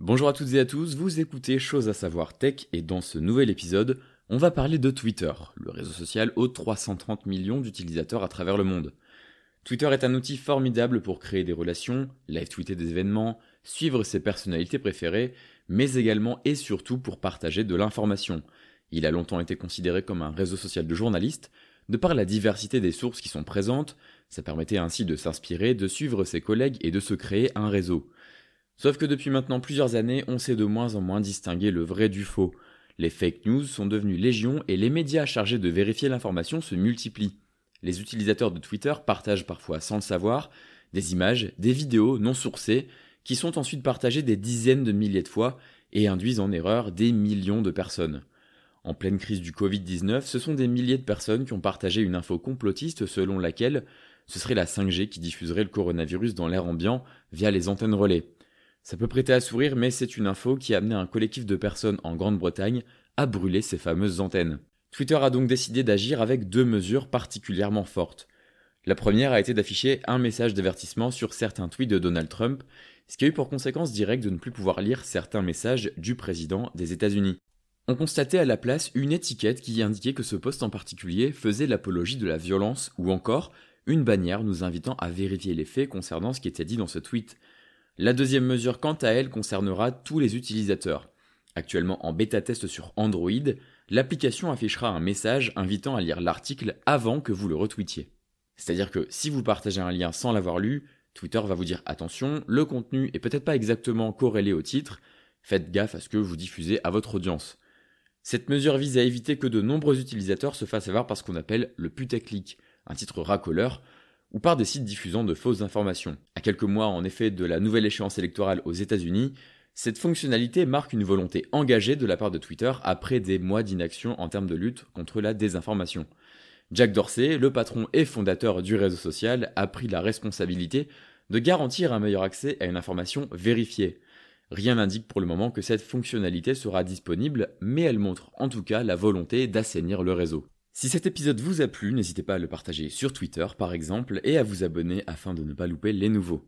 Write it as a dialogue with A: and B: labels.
A: Bonjour à toutes et à tous, vous écoutez Chose à savoir tech et dans ce nouvel épisode, on va parler de Twitter, le réseau social aux 330 millions d'utilisateurs à travers le monde. Twitter est un outil formidable pour créer des relations, live tweeter des événements, suivre ses personnalités préférées, mais également et surtout pour partager de l'information. Il a longtemps été considéré comme un réseau social de journalistes, de par la diversité des sources qui sont présentes, ça permettait ainsi de s'inspirer, de suivre ses collègues et de se créer un réseau. Sauf que depuis maintenant plusieurs années, on sait de moins en moins distinguer le vrai du faux. Les fake news sont devenus légion et les médias chargés de vérifier l'information se multiplient. Les utilisateurs de Twitter partagent parfois sans le savoir des images, des vidéos non sourcées, qui sont ensuite partagées des dizaines de milliers de fois et induisent en erreur des millions de personnes. En pleine crise du Covid-19, ce sont des milliers de personnes qui ont partagé une info complotiste selon laquelle ce serait la 5G qui diffuserait le coronavirus dans l'air ambiant via les antennes relais. Ça peut prêter à sourire, mais c'est une info qui a amené un collectif de personnes en Grande-Bretagne à brûler ces fameuses antennes. Twitter a donc décidé d'agir avec deux mesures particulièrement fortes. La première a été d'afficher un message d'avertissement sur certains tweets de Donald Trump, ce qui a eu pour conséquence directe de ne plus pouvoir lire certains messages du président des États-Unis. On constatait à la place une étiquette qui indiquait que ce poste en particulier faisait l'apologie de la violence ou encore une bannière nous invitant à vérifier les faits concernant ce qui était dit dans ce tweet. La deuxième mesure quant à elle concernera tous les utilisateurs. Actuellement en bêta test sur Android, l'application affichera un message invitant à lire l'article avant que vous le retweetiez. C'est-à-dire que si vous partagez un lien sans l'avoir lu, Twitter va vous dire attention, le contenu est peut-être pas exactement corrélé au titre, faites gaffe à ce que vous diffusez à votre audience. Cette mesure vise à éviter que de nombreux utilisateurs se fassent avoir par ce qu'on appelle le putaclic, un titre racoleur, ou par des sites diffusant de fausses informations. À quelques mois en effet de la nouvelle échéance électorale aux États-Unis, cette fonctionnalité marque une volonté engagée de la part de Twitter après des mois d'inaction en termes de lutte contre la désinformation. Jack Dorsey, le patron et fondateur du réseau social, a pris la responsabilité de garantir un meilleur accès à une information vérifiée. Rien n'indique pour le moment que cette fonctionnalité sera disponible, mais elle montre en tout cas la volonté d'assainir le réseau. Si cet épisode vous a plu, n'hésitez pas à le partager sur Twitter par exemple et à vous abonner afin de ne pas louper les nouveaux.